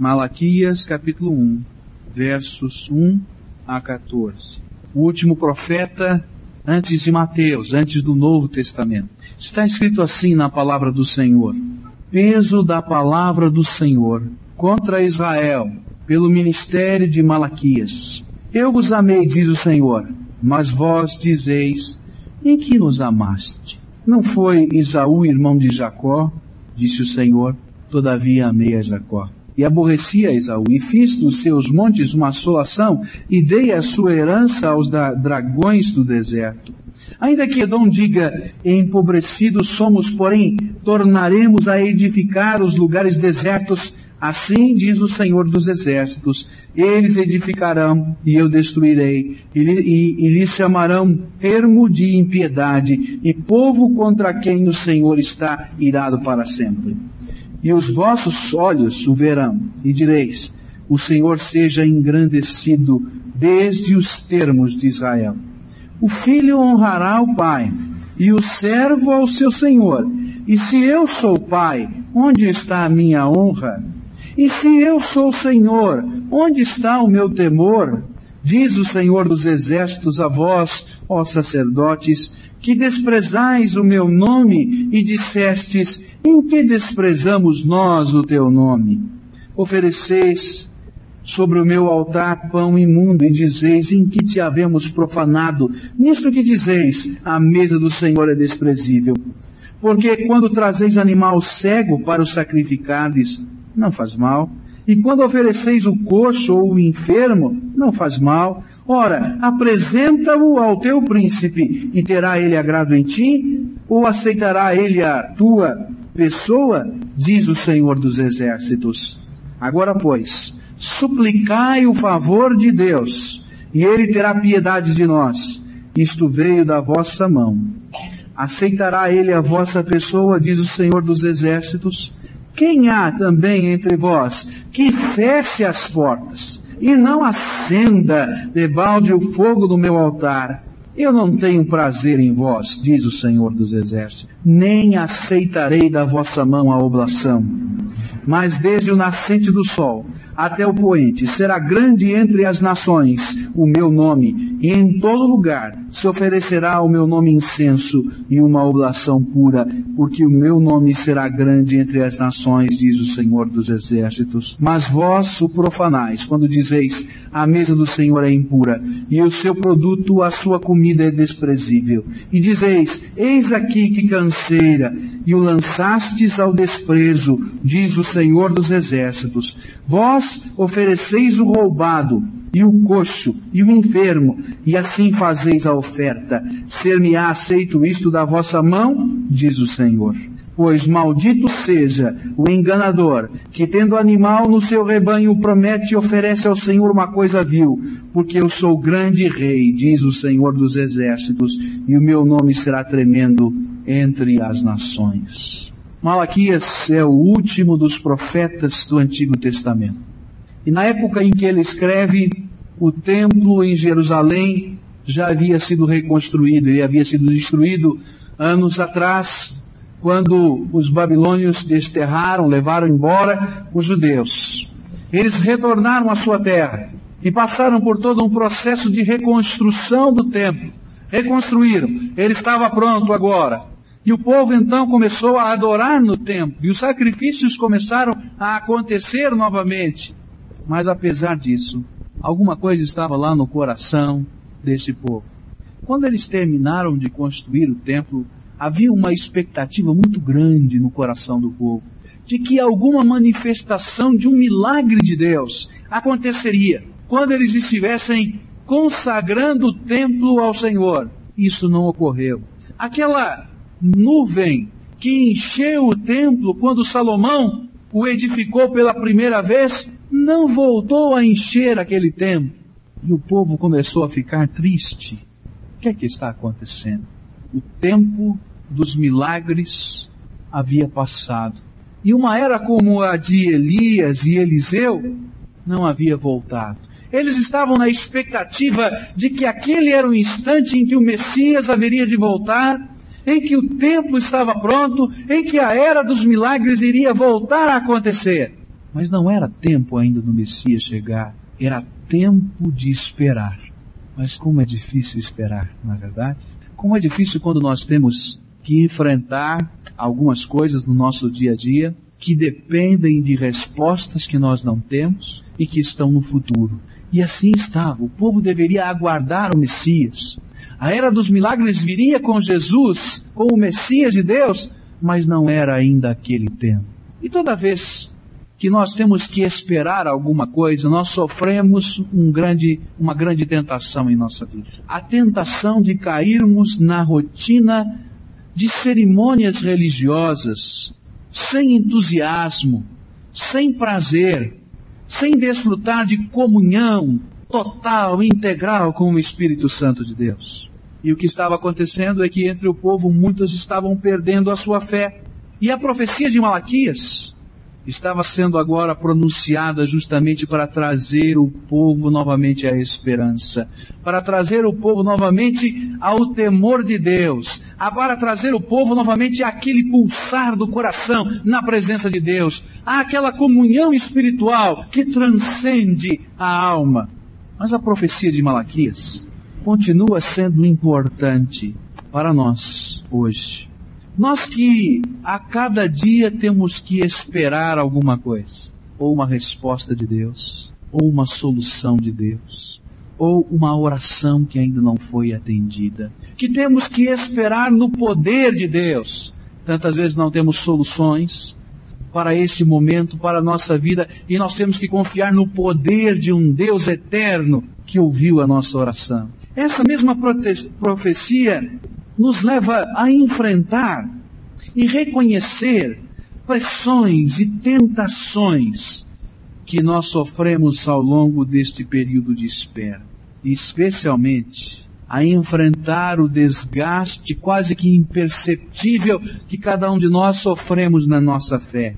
Malaquias capítulo 1, versos 1 a 14. O último profeta antes de Mateus, antes do Novo Testamento. Está escrito assim na palavra do Senhor: Peso da palavra do Senhor contra Israel, pelo ministério de Malaquias. Eu vos amei, diz o Senhor, mas vós dizeis, em que nos amaste? Não foi Isaú irmão de Jacó? Disse o Senhor, todavia amei a Jacó. E aborreci a Esaú, e fiz dos seus montes uma assolação, e dei a sua herança aos dragões do deserto. Ainda que Edom diga, empobrecidos somos, porém, tornaremos a edificar os lugares desertos, assim diz o Senhor dos Exércitos, eles edificarão e eu destruirei, e, e, e lhes chamarão termo de impiedade, e povo contra quem o Senhor está irado para sempre. E os vossos olhos o verão, e direis, o Senhor seja engrandecido desde os termos de Israel. O filho honrará o pai, e o servo ao seu senhor. E se eu sou pai, onde está a minha honra? E se eu sou senhor, onde está o meu temor? Diz o Senhor dos Exércitos a vós, ó sacerdotes, que desprezais o meu nome e dissestes, em que desprezamos nós o teu nome? Ofereceis sobre o meu altar pão imundo e dizeis em que te havemos profanado. Nisto que dizeis, a mesa do Senhor é desprezível. Porque quando trazeis animal cego para o sacrificardes, não faz mal. E quando ofereceis o coxo ou o enfermo, não faz mal. Ora, apresenta-o ao teu príncipe, e terá ele agrado em ti? Ou aceitará ele a tua pessoa? Diz o Senhor dos Exércitos. Agora, pois, suplicai o favor de Deus, e ele terá piedade de nós. Isto veio da vossa mão. Aceitará ele a vossa pessoa, diz o Senhor dos Exércitos? Quem há também entre vós que feche as portas e não acenda debalde o fogo do meu altar? Eu não tenho prazer em vós, diz o Senhor dos Exércitos, nem aceitarei da vossa mão a oblação. Mas desde o nascente do sol até o poente, será grande entre as nações o meu nome, e em todo lugar se oferecerá o meu nome incenso e uma oblação pura, porque o meu nome será grande entre as nações, diz o Senhor dos Exércitos. Mas vós o profanais, quando dizeis, a mesa do Senhor é impura, e o seu produto, a sua comida é desprezível. E dizeis, eis aqui que canseira, e o lançastes ao desprezo, diz o Senhor dos Exércitos. Vós ofereceis o roubado, e o coxo, e o enfermo, e assim fazeis a oferta. Ser-me-á aceito isto da vossa mão? Diz o Senhor. Pois maldito seja o enganador, que tendo animal no seu rebanho promete e oferece ao Senhor uma coisa vil, porque eu sou grande rei, diz o Senhor dos exércitos, e o meu nome será tremendo entre as nações. Malaquias é o último dos profetas do Antigo Testamento. E na época em que ele escreve, o templo em Jerusalém já havia sido reconstruído, ele havia sido destruído anos atrás, quando os babilônios desterraram, levaram embora os judeus. Eles retornaram à sua terra e passaram por todo um processo de reconstrução do templo. Reconstruíram. Ele estava pronto agora. E o povo então começou a adorar no templo, e os sacrifícios começaram a acontecer novamente. Mas apesar disso, alguma coisa estava lá no coração desse povo. Quando eles terminaram de construir o templo, havia uma expectativa muito grande no coração do povo de que alguma manifestação de um milagre de Deus aconteceria quando eles estivessem consagrando o templo ao Senhor. Isso não ocorreu. Aquela nuvem que encheu o templo quando Salomão o edificou pela primeira vez não voltou a encher aquele templo. E o povo começou a ficar triste. O que é que está acontecendo? O tempo dos milagres havia passado. E uma era como a de Elias e Eliseu não havia voltado. Eles estavam na expectativa de que aquele era o instante em que o Messias haveria de voltar, em que o templo estava pronto, em que a era dos milagres iria voltar a acontecer. Mas não era tempo ainda do Messias chegar, era tempo de esperar. Mas como é difícil esperar, não é verdade? Como é difícil quando nós temos que enfrentar algumas coisas no nosso dia a dia que dependem de respostas que nós não temos e que estão no futuro. E assim estava. O povo deveria aguardar o Messias. A era dos milagres viria com Jesus, com o Messias de Deus, mas não era ainda aquele tempo. E toda vez que nós temos que esperar alguma coisa, nós sofremos um grande, uma grande tentação em nossa vida. A tentação de cairmos na rotina de cerimônias religiosas, sem entusiasmo, sem prazer, sem desfrutar de comunhão total, integral com o Espírito Santo de Deus. E o que estava acontecendo é que entre o povo muitos estavam perdendo a sua fé. E a profecia de Malaquias estava sendo agora pronunciada justamente para trazer o povo novamente à esperança, para trazer o povo novamente ao temor de Deus, para trazer o povo novamente àquele pulsar do coração na presença de Deus, àquela comunhão espiritual que transcende a alma. Mas a profecia de Malaquias continua sendo importante para nós hoje. Nós que a cada dia temos que esperar alguma coisa, ou uma resposta de Deus, ou uma solução de Deus, ou uma oração que ainda não foi atendida, que temos que esperar no poder de Deus. Tantas vezes não temos soluções para esse momento, para a nossa vida, e nós temos que confiar no poder de um Deus eterno que ouviu a nossa oração. Essa mesma profecia nos leva a enfrentar e reconhecer pressões e tentações que nós sofremos ao longo deste período de espera, especialmente a enfrentar o desgaste quase que imperceptível que cada um de nós sofremos na nossa fé.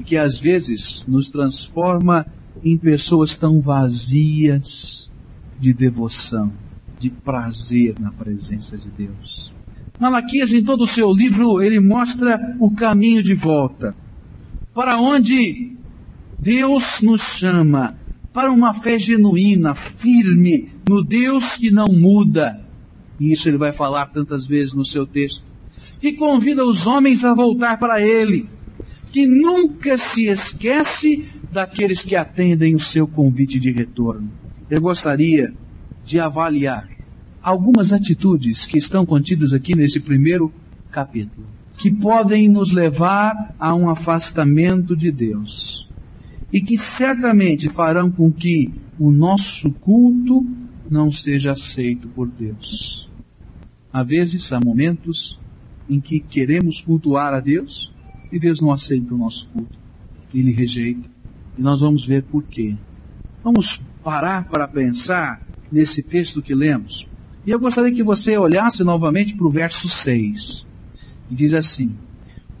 E que às vezes nos transforma em pessoas tão vazias de devoção de prazer na presença de Deus. Malaquias, em todo o seu livro, ele mostra o caminho de volta. Para onde Deus nos chama, para uma fé genuína, firme, no Deus que não muda. E isso ele vai falar tantas vezes no seu texto. Que convida os homens a voltar para Ele. Que nunca se esquece daqueles que atendem o seu convite de retorno. Eu gostaria de avaliar algumas atitudes que estão contidas aqui nesse primeiro capítulo, que podem nos levar a um afastamento de Deus e que certamente farão com que o nosso culto não seja aceito por Deus. Há vezes, há momentos em que queremos cultuar a Deus e Deus não aceita o nosso culto. Ele rejeita. E nós vamos ver por quê. Vamos parar para pensar nesse texto que lemos. E eu gostaria que você olhasse novamente para o verso 6. E diz assim: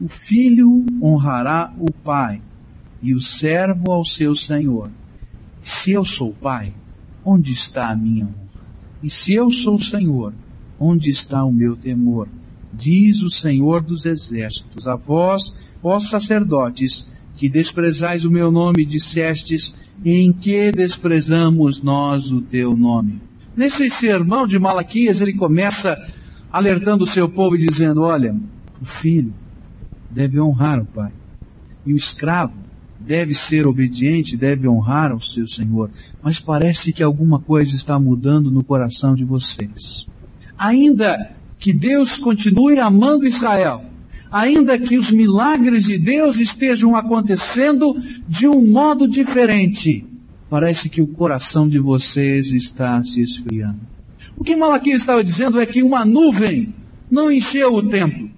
O filho honrará o pai, e o servo ao seu senhor. Se eu sou pai, onde está a minha honra? E se eu sou senhor, onde está o meu temor? Diz o Senhor dos exércitos, a vós, vós sacerdotes, que desprezais o meu nome, dissestes, em que desprezamos nós o teu nome? Nesse sermão de Malaquias, ele começa alertando o seu povo e dizendo: Olha, o filho deve honrar o pai, e o escravo deve ser obediente, deve honrar ao seu senhor. Mas parece que alguma coisa está mudando no coração de vocês. Ainda que Deus continue amando Israel, ainda que os milagres de Deus estejam acontecendo de um modo diferente, parece que o coração de vocês está se esfriando. O que Malaquias estava dizendo é que uma nuvem não encheu o templo.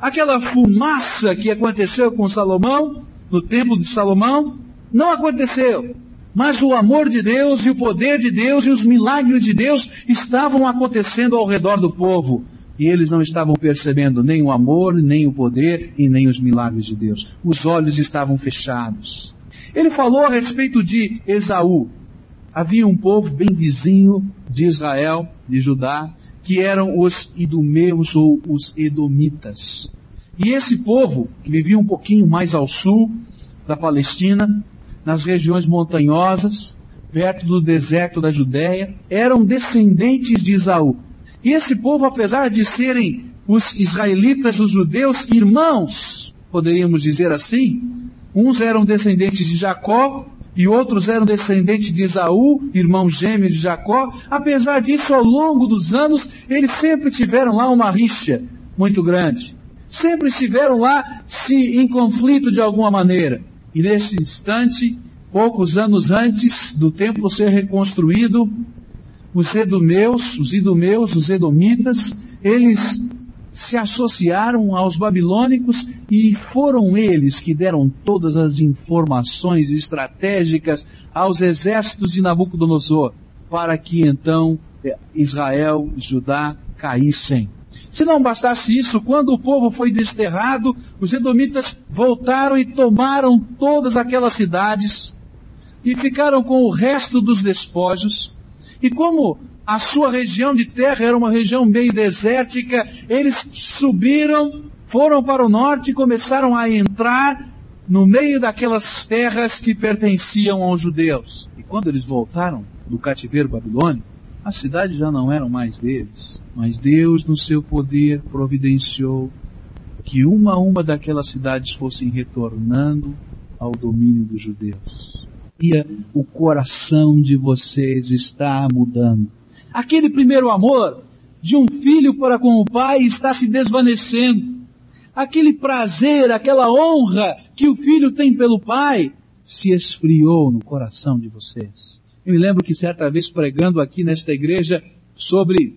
Aquela fumaça que aconteceu com Salomão, no templo de Salomão, não aconteceu. Mas o amor de Deus e o poder de Deus e os milagres de Deus estavam acontecendo ao redor do povo. E eles não estavam percebendo nem o amor, nem o poder e nem os milagres de Deus. Os olhos estavam fechados. Ele falou a respeito de Esaú. Havia um povo bem vizinho de Israel, de Judá, que eram os idumeus ou os edomitas. E esse povo, que vivia um pouquinho mais ao sul da Palestina, nas regiões montanhosas, perto do deserto da Judéia, eram descendentes de Isaú. E esse povo, apesar de serem os israelitas, os judeus, irmãos, poderíamos dizer assim, uns eram descendentes de Jacó e outros eram descendentes de Esaú, irmão gêmeo de Jacó. Apesar disso, ao longo dos anos, eles sempre tiveram lá uma rixa muito grande. Sempre estiveram lá se em conflito de alguma maneira. E nesse instante, poucos anos antes do templo ser reconstruído, os edomeus, os idumeus, os edomitas, eles se associaram aos babilônicos e foram eles que deram todas as informações estratégicas aos exércitos de Nabucodonosor para que então eh, Israel e Judá caíssem. Se não bastasse isso, quando o povo foi desterrado, os edomitas voltaram e tomaram todas aquelas cidades e ficaram com o resto dos despojos. E como a sua região de terra era uma região meio desértica, eles subiram, foram para o norte e começaram a entrar no meio daquelas terras que pertenciam aos judeus. E quando eles voltaram do cativeiro babilônico, as cidades já não eram mais deles, mas Deus, no seu poder, providenciou que uma a uma daquelas cidades fossem retornando ao domínio dos judeus. O coração de vocês está mudando aquele primeiro amor de um filho para com o pai está se desvanecendo. Aquele prazer, aquela honra que o filho tem pelo pai se esfriou no coração de vocês. Eu me lembro que certa vez pregando aqui nesta igreja sobre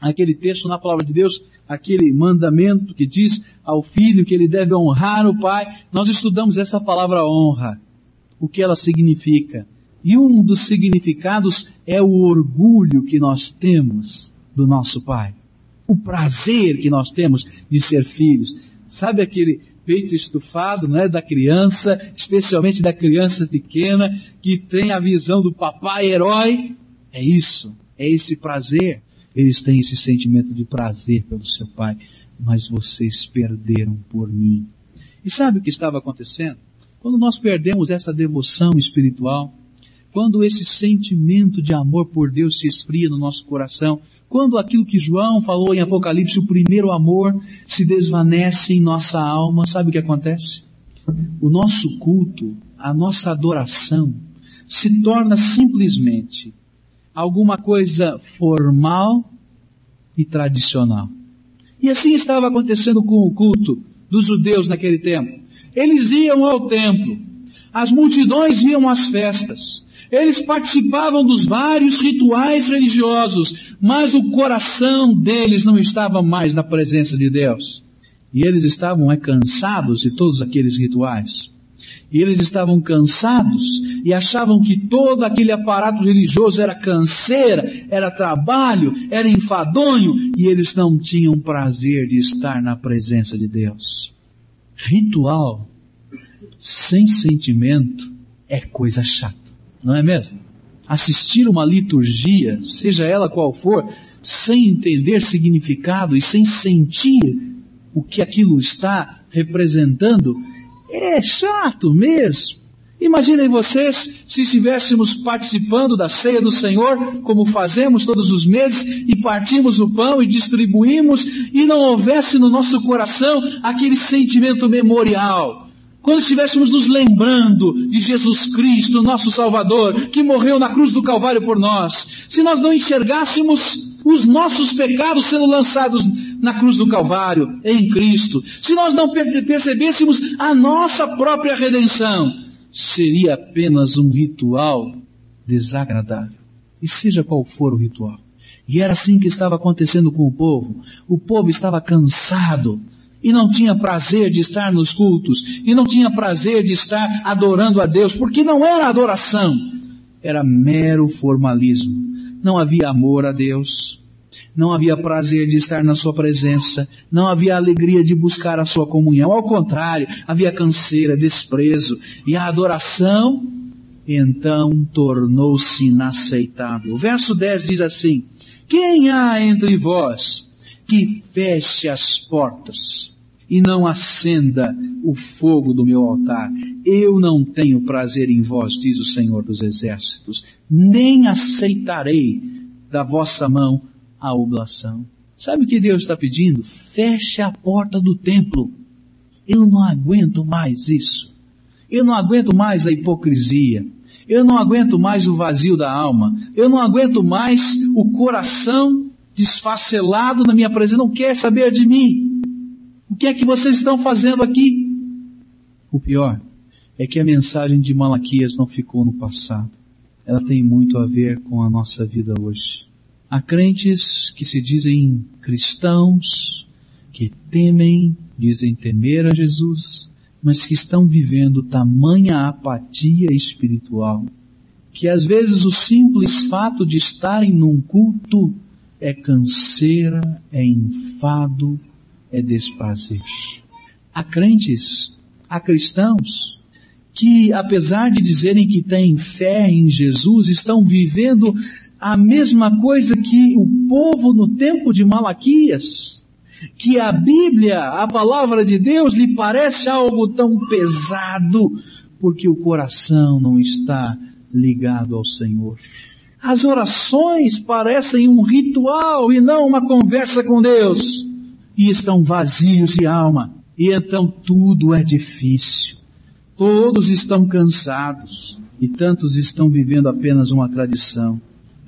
aquele texto na palavra de Deus, aquele mandamento que diz ao filho que ele deve honrar o pai, nós estudamos essa palavra honra, o que ela significa. E um dos significados é o orgulho que nós temos do nosso Pai. O prazer que nós temos de ser filhos. Sabe aquele peito estufado, não é, da criança, especialmente da criança pequena que tem a visão do papai herói? É isso, é esse prazer. Eles têm esse sentimento de prazer pelo seu pai, mas vocês perderam por mim. E sabe o que estava acontecendo? Quando nós perdemos essa devoção espiritual, quando esse sentimento de amor por Deus se esfria no nosso coração, quando aquilo que João falou em Apocalipse, o primeiro amor, se desvanece em nossa alma, sabe o que acontece? O nosso culto, a nossa adoração, se torna simplesmente alguma coisa formal e tradicional. E assim estava acontecendo com o culto dos judeus naquele tempo. Eles iam ao templo, as multidões iam às festas, eles participavam dos vários rituais religiosos, mas o coração deles não estava mais na presença de Deus. E eles estavam é, cansados de todos aqueles rituais. E eles estavam cansados e achavam que todo aquele aparato religioso era canseira, era trabalho, era enfadonho, e eles não tinham prazer de estar na presença de Deus. Ritual sem sentimento é coisa chata não é mesmo? Assistir uma liturgia, seja ela qual for, sem entender significado e sem sentir o que aquilo está representando, é chato mesmo. Imaginem vocês se estivéssemos participando da ceia do Senhor, como fazemos todos os meses, e partimos o pão e distribuímos, e não houvesse no nosso coração aquele sentimento memorial. Quando estivéssemos nos lembrando de Jesus Cristo, nosso Salvador, que morreu na cruz do Calvário por nós, se nós não enxergássemos os nossos pecados sendo lançados na cruz do Calvário, em Cristo, se nós não percebêssemos a nossa própria redenção, seria apenas um ritual desagradável. E seja qual for o ritual. E era assim que estava acontecendo com o povo. O povo estava cansado e não tinha prazer de estar nos cultos, e não tinha prazer de estar adorando a Deus, porque não era adoração, era mero formalismo. Não havia amor a Deus, não havia prazer de estar na sua presença, não havia alegria de buscar a sua comunhão, ao contrário, havia canseira, desprezo, e a adoração então tornou-se inaceitável. O verso 10 diz assim: Quem há entre vós que feche as portas e não acenda o fogo do meu altar. Eu não tenho prazer em vós, diz o Senhor dos Exércitos, nem aceitarei da vossa mão a oblação. Sabe o que Deus está pedindo? Feche a porta do templo. Eu não aguento mais isso. Eu não aguento mais a hipocrisia. Eu não aguento mais o vazio da alma. Eu não aguento mais o coração desfacelado na minha presença. Não quer saber de mim. O que é que vocês estão fazendo aqui? O pior é que a mensagem de Malaquias não ficou no passado. Ela tem muito a ver com a nossa vida hoje. Há crentes que se dizem cristãos, que temem, dizem temer a Jesus, mas que estão vivendo tamanha apatia espiritual, que às vezes o simples fato de estarem num culto é canseira, é enfado, é desprazer. Há crentes, há cristãos, que apesar de dizerem que têm fé em Jesus, estão vivendo a mesma coisa que o povo no tempo de Malaquias, que a Bíblia, a palavra de Deus, lhe parece algo tão pesado, porque o coração não está ligado ao Senhor. As orações parecem um ritual e não uma conversa com Deus. E estão vazios de alma. E então tudo é difícil. Todos estão cansados. E tantos estão vivendo apenas uma tradição.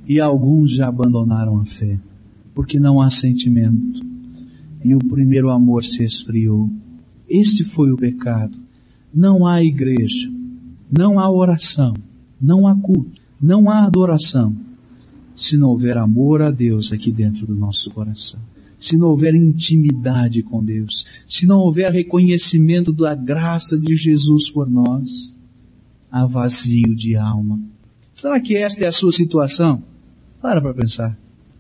E alguns já abandonaram a fé. Porque não há sentimento. E o primeiro amor se esfriou. Este foi o pecado. Não há igreja. Não há oração. Não há culto não há adoração se não houver amor a Deus aqui dentro do nosso coração. Se não houver intimidade com Deus, se não houver reconhecimento da graça de Jesus por nós, há vazio de alma. Será que esta é a sua situação? Para para pensar.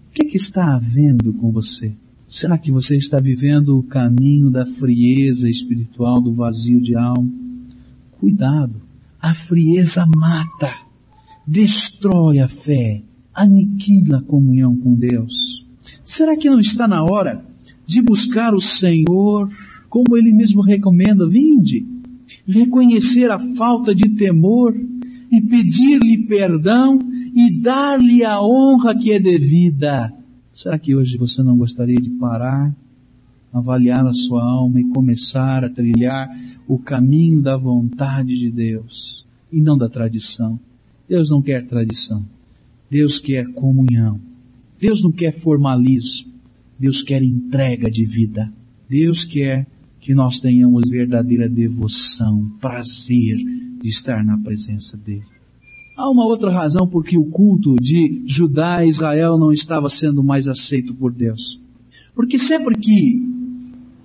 O que, que está havendo com você? Será que você está vivendo o caminho da frieza espiritual, do vazio de alma? Cuidado, a frieza mata destrói a fé, aniquila a comunhão com Deus. Será que não está na hora de buscar o Senhor, como Ele mesmo recomenda, vinde, reconhecer a falta de temor e pedir-lhe perdão e dar-lhe a honra que é devida? Será que hoje você não gostaria de parar, avaliar a sua alma e começar a trilhar o caminho da vontade de Deus e não da tradição? Deus não quer tradição. Deus quer comunhão. Deus não quer formalismo. Deus quer entrega de vida. Deus quer que nós tenhamos verdadeira devoção, prazer de estar na presença dele. Há uma outra razão por que o culto de Judá e Israel não estava sendo mais aceito por Deus. Porque sempre que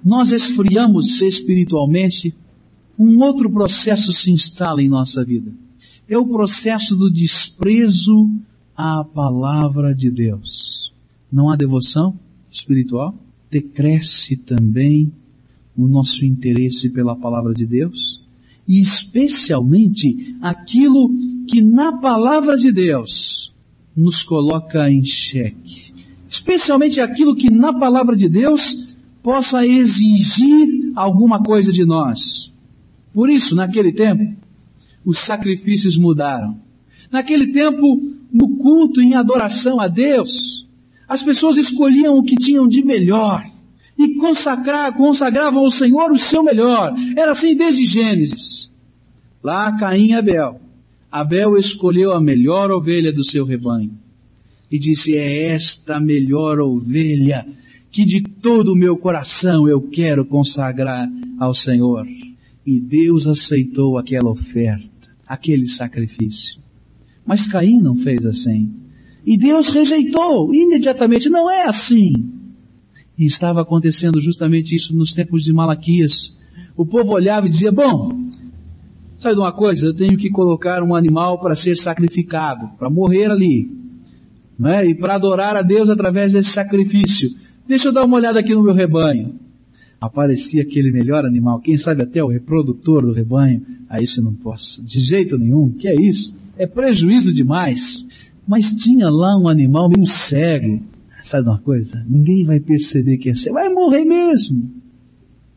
nós esfriamos espiritualmente, um outro processo se instala em nossa vida é o processo do desprezo à palavra de Deus. Não há devoção espiritual? Decresce também o nosso interesse pela palavra de Deus e especialmente aquilo que na palavra de Deus nos coloca em xeque. Especialmente aquilo que na palavra de Deus possa exigir alguma coisa de nós. Por isso, naquele tempo, os sacrifícios mudaram. Naquele tempo, no culto em adoração a Deus, as pessoas escolhiam o que tinham de melhor e consagrar, consagravam ao Senhor o seu melhor. Era assim desde Gênesis. Lá Caim e Abel. Abel escolheu a melhor ovelha do seu rebanho e disse: É esta melhor ovelha que de todo o meu coração eu quero consagrar ao Senhor. E Deus aceitou aquela oferta aquele sacrifício. Mas Caim não fez assim. E Deus rejeitou imediatamente. Não é assim. E estava acontecendo justamente isso nos tempos de Malaquias. O povo olhava e dizia, bom, sabe de uma coisa? Eu tenho que colocar um animal para ser sacrificado, para morrer ali. Não é? E para adorar a Deus através desse sacrifício. Deixa eu dar uma olhada aqui no meu rebanho aparecia aquele melhor animal, quem sabe até o reprodutor do rebanho. Aí isso eu não posso, de jeito nenhum, que é isso? É prejuízo demais. Mas tinha lá um animal meio cego. Sabe uma coisa? Ninguém vai perceber que é cego. Vai morrer mesmo.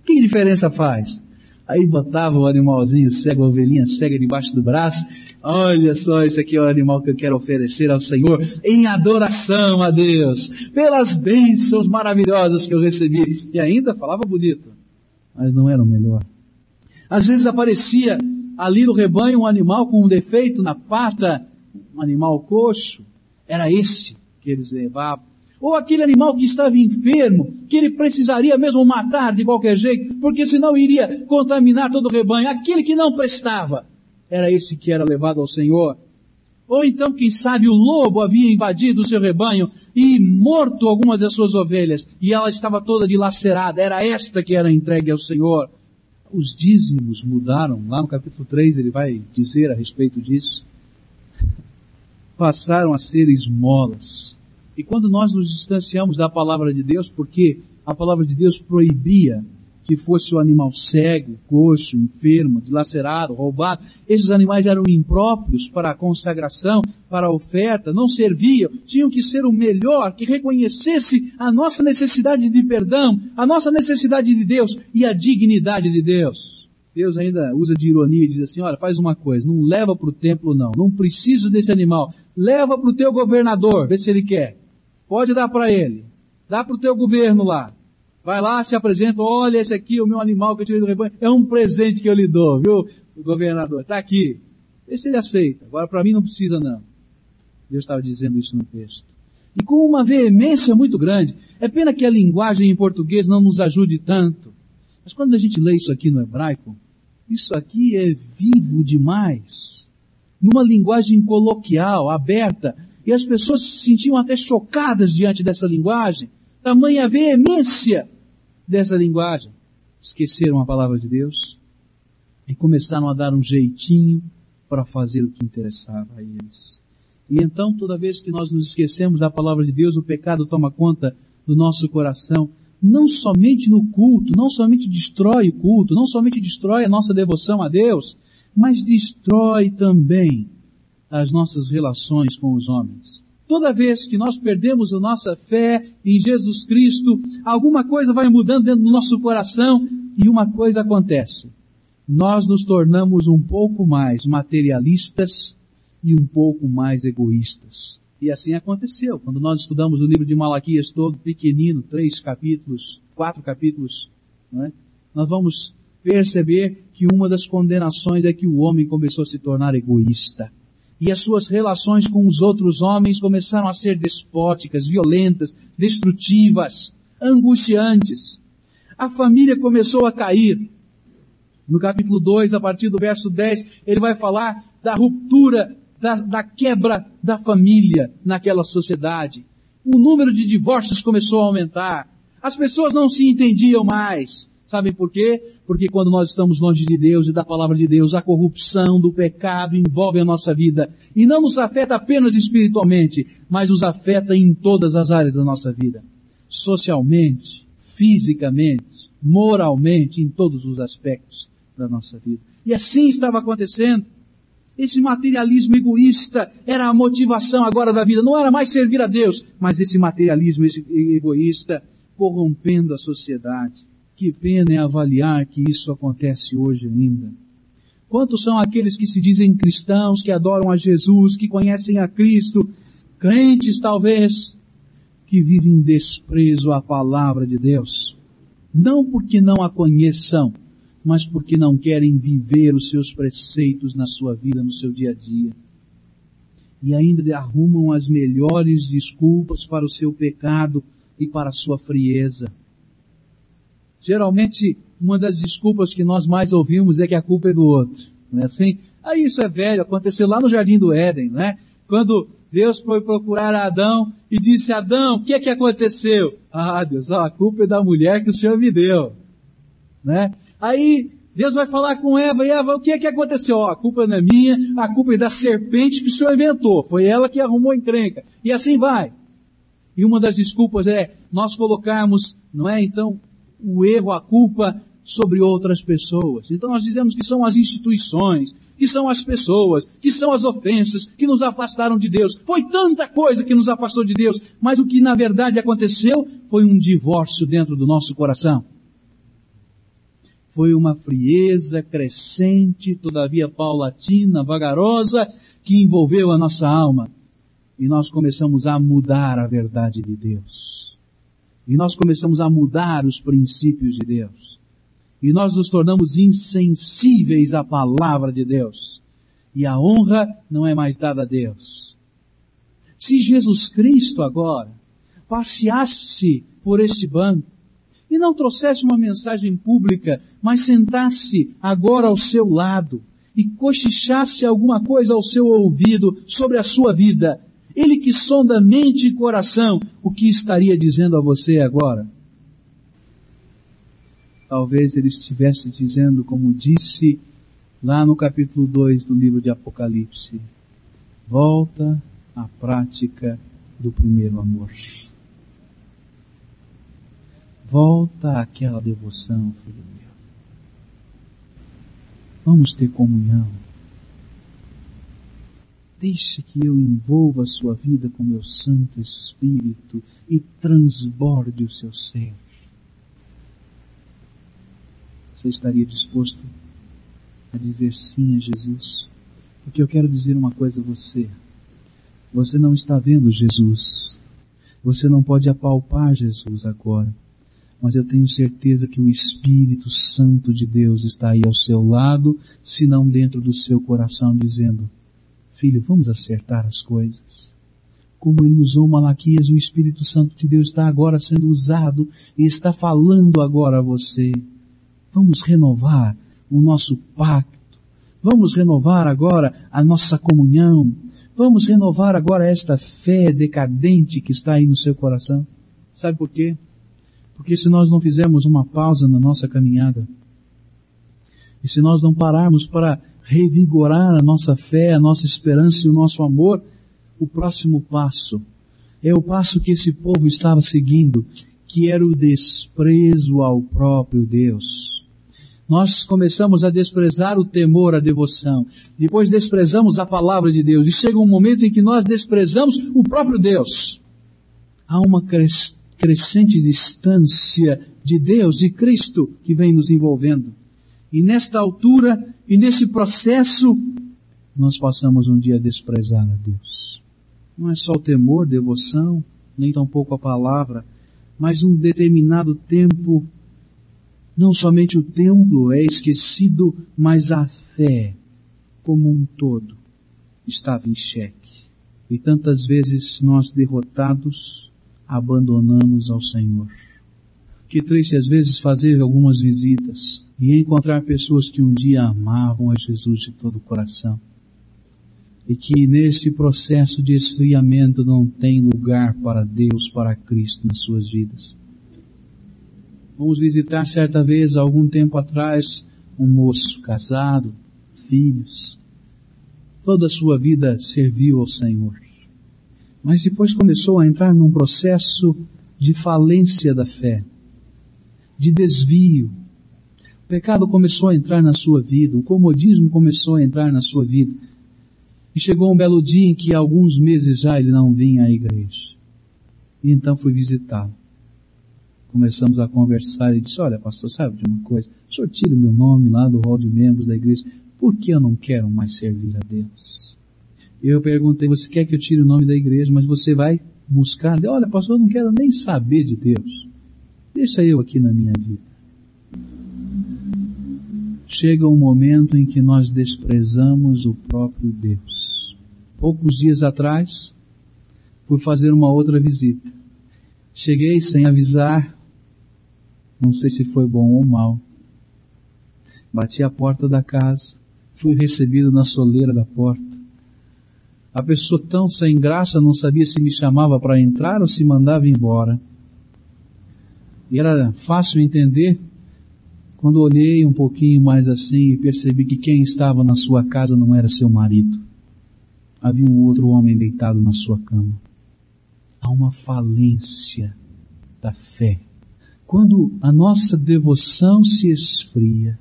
Que diferença faz? Aí botava o animalzinho cego, a ovelhinha cega debaixo do braço. Olha só, esse aqui é o animal que eu quero oferecer ao Senhor em adoração a Deus, pelas bênçãos maravilhosas que eu recebi. E ainda falava bonito, mas não era o melhor. Às vezes aparecia ali no rebanho um animal com um defeito na pata, um animal coxo. Era esse que eles levavam ou aquele animal que estava enfermo, que ele precisaria mesmo matar de qualquer jeito, porque senão iria contaminar todo o rebanho, aquele que não prestava, era esse que era levado ao Senhor. Ou então, quem sabe, o lobo havia invadido o seu rebanho e morto alguma das suas ovelhas, e ela estava toda dilacerada, era esta que era entregue ao Senhor. Os dízimos mudaram, lá no capítulo 3 ele vai dizer a respeito disso. Passaram a ser esmolas e quando nós nos distanciamos da palavra de Deus, porque a palavra de Deus proibia que fosse o animal cego, coxo, enfermo, dilacerado, roubado, esses animais eram impróprios para a consagração, para a oferta, não serviam, tinham que ser o melhor, que reconhecesse a nossa necessidade de perdão, a nossa necessidade de Deus e a dignidade de Deus. Deus ainda usa de ironia e diz assim, olha, faz uma coisa, não leva para o templo não, não preciso desse animal, leva para o teu governador, vê se ele quer. Pode dar para ele. Dá para o teu governo lá. Vai lá, se apresenta, olha esse aqui, o meu animal que eu tirei do rebanho. É um presente que eu lhe dou, viu, o governador? Está aqui. Vê se ele aceita. Agora para mim não precisa não. Deus estava dizendo isso no texto. E com uma veemência muito grande. É pena que a linguagem em português não nos ajude tanto. Mas quando a gente lê isso aqui no hebraico, isso aqui é vivo demais. Numa linguagem coloquial, aberta, e as pessoas se sentiam até chocadas diante dessa linguagem, tamanha veemência dessa linguagem. Esqueceram a palavra de Deus e começaram a dar um jeitinho para fazer o que interessava a eles. E então, toda vez que nós nos esquecemos da palavra de Deus, o pecado toma conta do nosso coração, não somente no culto, não somente destrói o culto, não somente destrói a nossa devoção a Deus, mas destrói também as nossas relações com os homens. Toda vez que nós perdemos a nossa fé em Jesus Cristo, alguma coisa vai mudando dentro do nosso coração e uma coisa acontece. Nós nos tornamos um pouco mais materialistas e um pouco mais egoístas. E assim aconteceu. Quando nós estudamos o livro de Malaquias todo pequenino, três capítulos, quatro capítulos, é? nós vamos perceber que uma das condenações é que o homem começou a se tornar egoísta e as suas relações com os outros homens começaram a ser despóticas, violentas, destrutivas, angustiantes. A família começou a cair. No capítulo 2, a partir do verso 10, ele vai falar da ruptura, da, da quebra da família naquela sociedade. O número de divórcios começou a aumentar. As pessoas não se entendiam mais. Sabem por quê? Porque quando nós estamos longe de Deus e da palavra de Deus, a corrupção do pecado envolve a nossa vida. E não nos afeta apenas espiritualmente, mas nos afeta em todas as áreas da nossa vida. Socialmente, fisicamente, moralmente, em todos os aspectos da nossa vida. E assim estava acontecendo. Esse materialismo egoísta era a motivação agora da vida. Não era mais servir a Deus, mas esse materialismo egoísta corrompendo a sociedade. Que pena é avaliar que isso acontece hoje ainda. Quantos são aqueles que se dizem cristãos, que adoram a Jesus, que conhecem a Cristo, crentes talvez, que vivem em desprezo à palavra de Deus? Não porque não a conheçam, mas porque não querem viver os seus preceitos na sua vida, no seu dia a dia. E ainda arrumam as melhores desculpas para o seu pecado e para a sua frieza. Geralmente, uma das desculpas que nós mais ouvimos é que a culpa é do outro. Não é assim? Aí isso é velho, aconteceu lá no Jardim do Éden, né? Quando Deus foi procurar Adão e disse, Adão, o que é que aconteceu? Ah, Deus, ó, a culpa é da mulher que o Senhor me deu. Né? Aí Deus vai falar com Eva, e Eva, o que é que aconteceu? Ó, a culpa não é minha, a culpa é da serpente que o Senhor inventou. Foi ela que arrumou a encrenca. E assim vai. E uma das desculpas é nós colocarmos, não é, então, o erro, a culpa sobre outras pessoas. Então nós dizemos que são as instituições, que são as pessoas, que são as ofensas que nos afastaram de Deus. Foi tanta coisa que nos afastou de Deus, mas o que na verdade aconteceu foi um divórcio dentro do nosso coração. Foi uma frieza crescente, todavia paulatina, vagarosa, que envolveu a nossa alma. E nós começamos a mudar a verdade de Deus. E nós começamos a mudar os princípios de Deus. E nós nos tornamos insensíveis à palavra de Deus. E a honra não é mais dada a Deus. Se Jesus Cristo agora passeasse por este banco e não trouxesse uma mensagem pública, mas sentasse agora ao seu lado e cochichasse alguma coisa ao seu ouvido sobre a sua vida, ele que sonda mente e coração, o que estaria dizendo a você agora? Talvez ele estivesse dizendo, como disse lá no capítulo 2 do livro de Apocalipse, volta à prática do primeiro amor. Volta àquela devoção, filho meu. Vamos ter comunhão. Deixe que eu envolva a sua vida com meu Santo Espírito e transborde o seu ser. Você estaria disposto a dizer sim a Jesus? Porque eu quero dizer uma coisa a você. Você não está vendo Jesus. Você não pode apalpar Jesus agora. Mas eu tenho certeza que o Espírito Santo de Deus está aí ao seu lado, se não dentro do seu coração, dizendo, Filho, vamos acertar as coisas. Como ele usou Malaquias, o Espírito Santo de Deus está agora sendo usado e está falando agora a você. Vamos renovar o nosso pacto. Vamos renovar agora a nossa comunhão. Vamos renovar agora esta fé decadente que está aí no seu coração. Sabe por quê? Porque se nós não fizermos uma pausa na nossa caminhada, e se nós não pararmos para revigorar a nossa fé, a nossa esperança e o nosso amor, o próximo passo é o passo que esse povo estava seguindo, que era o desprezo ao próprio Deus. Nós começamos a desprezar o temor, a devoção. Depois desprezamos a palavra de Deus. E chega um momento em que nós desprezamos o próprio Deus. Há uma crescente distância de Deus, de Cristo, que vem nos envolvendo. E nesta altura e nesse processo, nós passamos um dia desprezar a Deus. Não é só o temor, devoção, nem tampouco a palavra, mas um determinado tempo, não somente o templo é esquecido, mas a fé como um todo estava em xeque. E tantas vezes nós derrotados abandonamos ao Senhor. Que triste às vezes fazer algumas visitas e encontrar pessoas que um dia amavam a Jesus de todo o coração e que nesse processo de esfriamento não tem lugar para Deus, para Cristo nas suas vidas. Vamos visitar certa vez, algum tempo atrás, um moço casado, filhos. Toda a sua vida serviu ao Senhor. Mas depois começou a entrar num processo de falência da fé, de desvio, pecado começou a entrar na sua vida, o comodismo começou a entrar na sua vida. E chegou um belo dia em que alguns meses já ele não vinha à igreja. E então fui visitá-lo. Começamos a conversar e disse, olha pastor, sabe de uma coisa? Tira o meu nome lá do rol de membros da igreja. Por que eu não quero mais servir a Deus? Eu perguntei, você quer que eu tire o nome da igreja, mas você vai buscar? Olha pastor, eu não quero nem saber de Deus. Deixa eu aqui na minha vida chega um momento em que nós desprezamos o próprio Deus. Poucos dias atrás, fui fazer uma outra visita. Cheguei sem avisar, não sei se foi bom ou mal. Bati a porta da casa, fui recebido na soleira da porta. A pessoa tão sem graça não sabia se me chamava para entrar ou se mandava embora. E era fácil entender quando olhei um pouquinho mais assim e percebi que quem estava na sua casa não era seu marido. Havia um outro homem deitado na sua cama. Há uma falência da fé. Quando a nossa devoção se esfria,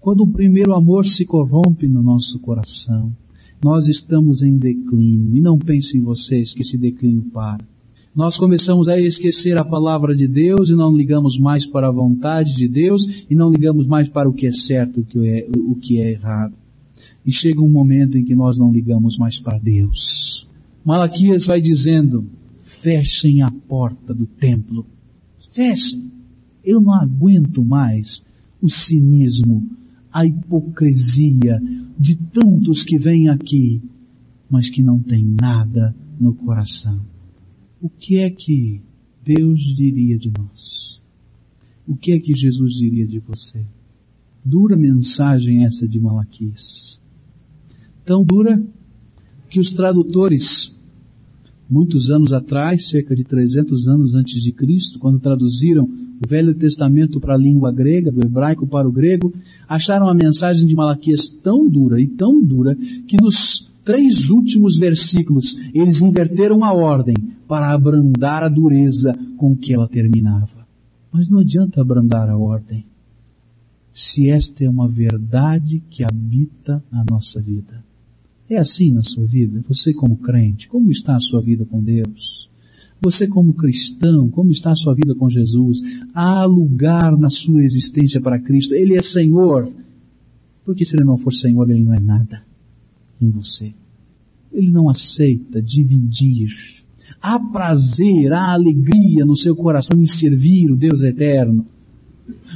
quando o primeiro amor se corrompe no nosso coração, nós estamos em declínio. E não pensem vocês que esse declínio para. Nós começamos a esquecer a palavra de Deus e não ligamos mais para a vontade de Deus e não ligamos mais para o que é certo e o que é errado. E chega um momento em que nós não ligamos mais para Deus. Malaquias vai dizendo, fechem a porta do templo. Fechem. Eu não aguento mais o cinismo, a hipocrisia de tantos que vêm aqui, mas que não têm nada no coração o que é que Deus diria de nós? O que é que Jesus diria de você? Dura mensagem essa de Malaquias. Tão dura que os tradutores, muitos anos atrás, cerca de 300 anos antes de Cristo, quando traduziram o Velho Testamento para a língua grega, do hebraico para o grego, acharam a mensagem de Malaquias tão dura e tão dura que nos três últimos versículos eles inverteram a ordem para abrandar a dureza com que ela terminava. Mas não adianta abrandar a ordem, se esta é uma verdade que habita a nossa vida. É assim na sua vida? Você como crente, como está a sua vida com Deus? Você como cristão, como está a sua vida com Jesus? Há lugar na sua existência para Cristo. Ele é Senhor. Porque se Ele não for Senhor, Ele não é nada em você. Ele não aceita dividir há prazer, há alegria no seu coração em servir o Deus eterno.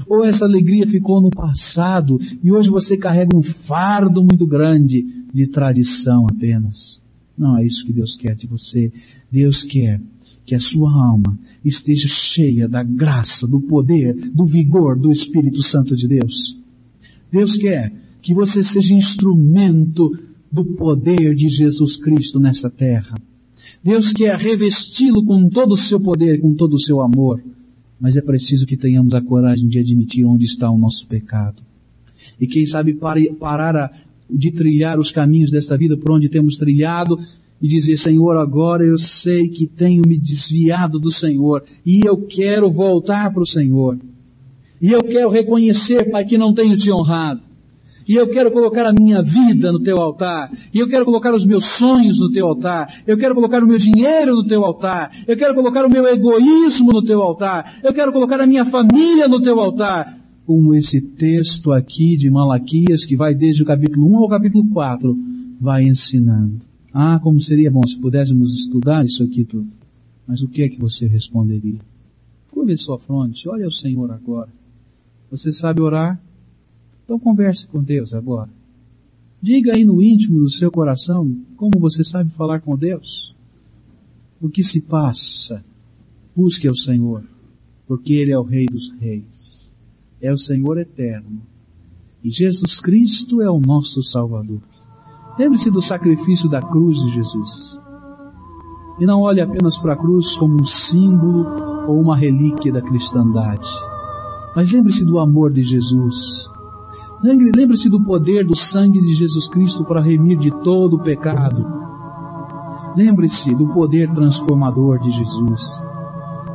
Ou essa alegria ficou no passado e hoje você carrega um fardo muito grande de tradição apenas. Não é isso que Deus quer de você. Deus quer que a sua alma esteja cheia da graça, do poder, do vigor do Espírito Santo de Deus. Deus quer que você seja instrumento do poder de Jesus Cristo nessa terra. Deus quer revesti-lo com todo o seu poder, com todo o seu amor. Mas é preciso que tenhamos a coragem de admitir onde está o nosso pecado. E quem sabe parar a, de trilhar os caminhos desta vida por onde temos trilhado e dizer, Senhor, agora eu sei que tenho me desviado do Senhor e eu quero voltar para o Senhor. E eu quero reconhecer, Pai, que não tenho te honrado. E eu quero colocar a minha vida no teu altar. E eu quero colocar os meus sonhos no teu altar. Eu quero colocar o meu dinheiro no teu altar. Eu quero colocar o meu egoísmo no teu altar. Eu quero colocar a minha família no teu altar. Como esse texto aqui de Malaquias, que vai desde o capítulo 1 ao capítulo 4, vai ensinando. Ah, como seria bom se pudéssemos estudar isso aqui tudo. Mas o que é que você responderia? Curve sua fronte, olha o Senhor agora. Você sabe orar? Então converse com Deus agora. Diga aí no íntimo do seu coração como você sabe falar com Deus. O que se passa? Busque ao Senhor, porque Ele é o Rei dos Reis. É o Senhor eterno. E Jesus Cristo é o nosso Salvador. Lembre-se do sacrifício da cruz de Jesus. E não olhe apenas para a cruz como um símbolo ou uma relíquia da cristandade. Mas lembre-se do amor de Jesus, Lembre-se do poder do sangue de Jesus Cristo para remir de todo o pecado. Lembre-se do poder transformador de Jesus.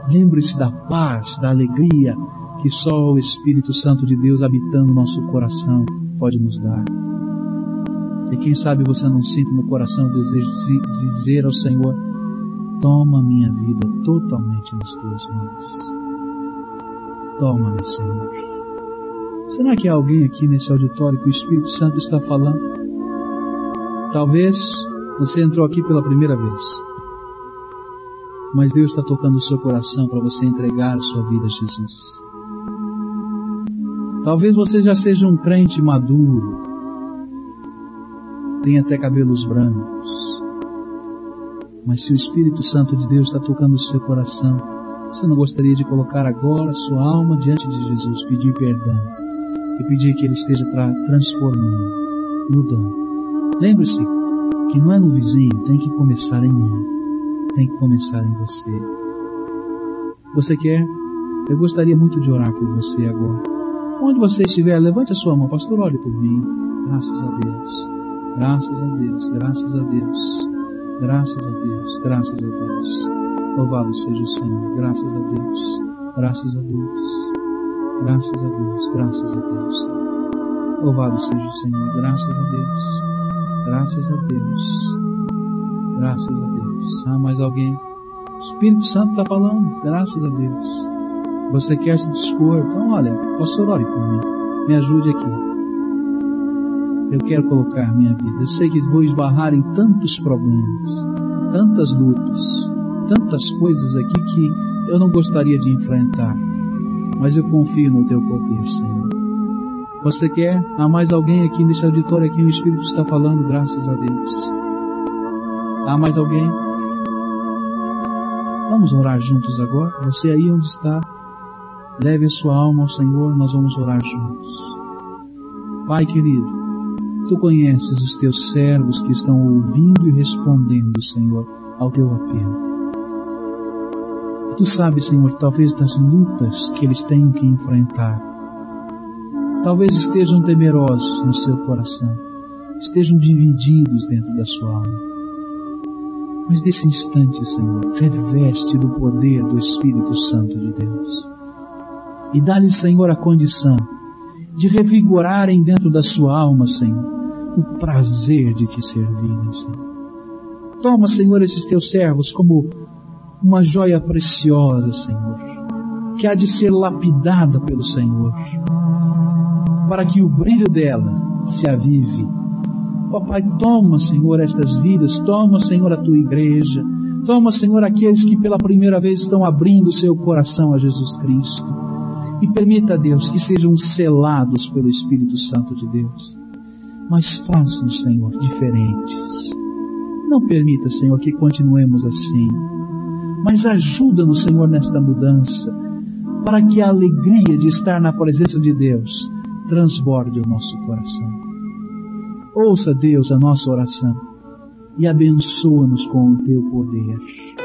Lembre-se da paz, da alegria que só o Espírito Santo de Deus habitando nosso coração pode nos dar. E quem sabe você não sinta no coração o desejo de dizer ao Senhor, toma minha vida totalmente nas tuas mãos. Toma-me, Senhor. Será que há alguém aqui nesse auditório que o Espírito Santo está falando? Talvez você entrou aqui pela primeira vez. Mas Deus está tocando o seu coração para você entregar a sua vida a Jesus. Talvez você já seja um crente maduro, tenha até cabelos brancos. Mas se o Espírito Santo de Deus está tocando o seu coração, você não gostaria de colocar agora a sua alma diante de Jesus, pedir perdão e pedir que Ele esteja tra transformando, mudando. Lembre-se que não é no vizinho, tem que começar em mim, tem que começar em você. Você quer? Eu gostaria muito de orar por você agora. Onde você estiver, levante a sua mão, pastor, olhe por mim. Graças a Deus. Graças a Deus, graças a Deus. Graças a Deus, graças a Deus. Louvado seja o Senhor, graças a Deus, graças a Deus. Graças a Deus, graças a Deus. Louvado seja o Senhor, graças a Deus. Graças a Deus. Graças a Deus. Há mais alguém? O Espírito Santo está falando, graças a Deus. Você quer se dispor? Então, olha, pastor, ore por mim. Me ajude aqui. Eu quero colocar minha vida. Eu sei que vou esbarrar em tantos problemas, tantas lutas, tantas coisas aqui que eu não gostaria de enfrentar. Mas eu confio no teu poder, Senhor. Você quer? Há mais alguém aqui nesse auditório aqui o Espírito está falando, graças a Deus. Há mais alguém? Vamos orar juntos agora. Você aí onde está, leve a sua alma ao Senhor, nós vamos orar juntos. Pai querido, tu conheces os teus servos que estão ouvindo e respondendo, Senhor, ao teu apelo. Tu sabes, Senhor, talvez das lutas que eles tenham que enfrentar. Talvez estejam temerosos no seu coração, estejam divididos dentro da sua alma. Mas nesse instante, Senhor, reveste do poder do Espírito Santo de Deus. E dá-lhe, Senhor, a condição de revigorarem dentro da sua alma, Senhor, o prazer de te servirem, Senhor. Toma, Senhor, esses teus servos como uma joia preciosa, Senhor, que há de ser lapidada pelo Senhor, para que o brilho dela se avive Ó Pai, toma, Senhor, estas vidas, toma, Senhor, a tua igreja, toma, Senhor, aqueles que pela primeira vez estão abrindo o seu coração a Jesus Cristo. E permita, Deus, que sejam selados pelo Espírito Santo de Deus. Mas faça-nos, Senhor, diferentes. Não permita, Senhor, que continuemos assim. Mas ajuda-nos, Senhor, nesta mudança, para que a alegria de estar na presença de Deus transborde o nosso coração. Ouça, Deus, a nossa oração e abençoa-nos com o teu poder.